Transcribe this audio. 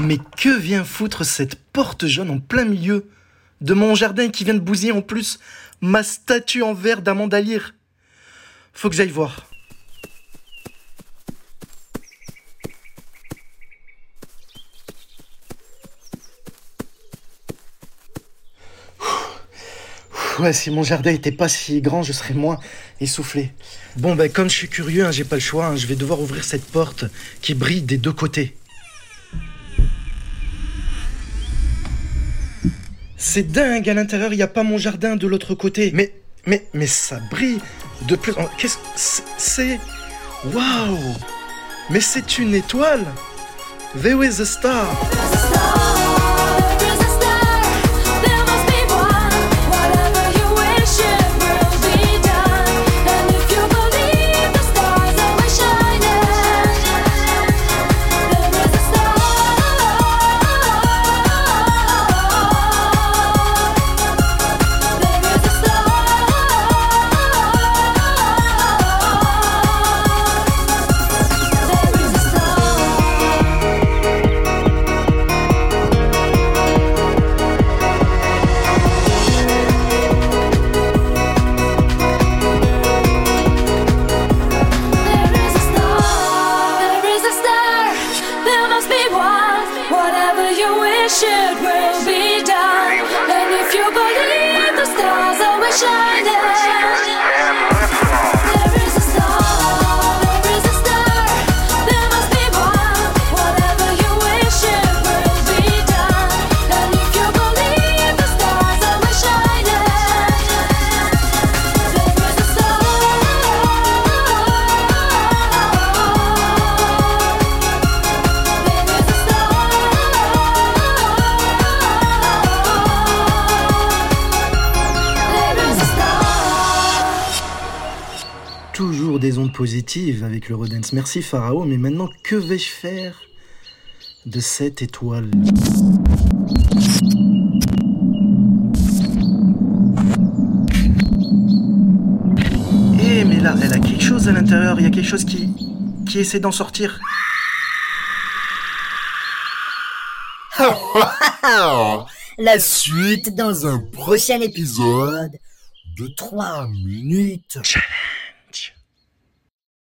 Mais que vient foutre cette porte jaune en plein milieu de mon jardin qui vient de bousiller en plus ma statue en verre d'amandalier Faut que j'aille voir. Ouais, si mon jardin était pas si grand, je serais moins essoufflé. Bon, ben, comme je suis curieux, hein, j'ai pas le choix, hein, je vais devoir ouvrir cette porte qui brille des deux côtés. C'est dingue, à l'intérieur, il n'y a pas mon jardin de l'autre côté. Mais, mais, mais ça brille de plus en... Qu'est-ce que c'est Waouh Mais c'est une étoile There is a star? should will be Toujours des ondes positives avec le Rodens. Merci Pharaon, mais maintenant que vais-je faire de cette étoile? Eh mais là, elle a quelque chose à l'intérieur, il y a quelque chose qui, qui essaie d'en sortir. La suite dans un prochain épisode de 3 minutes.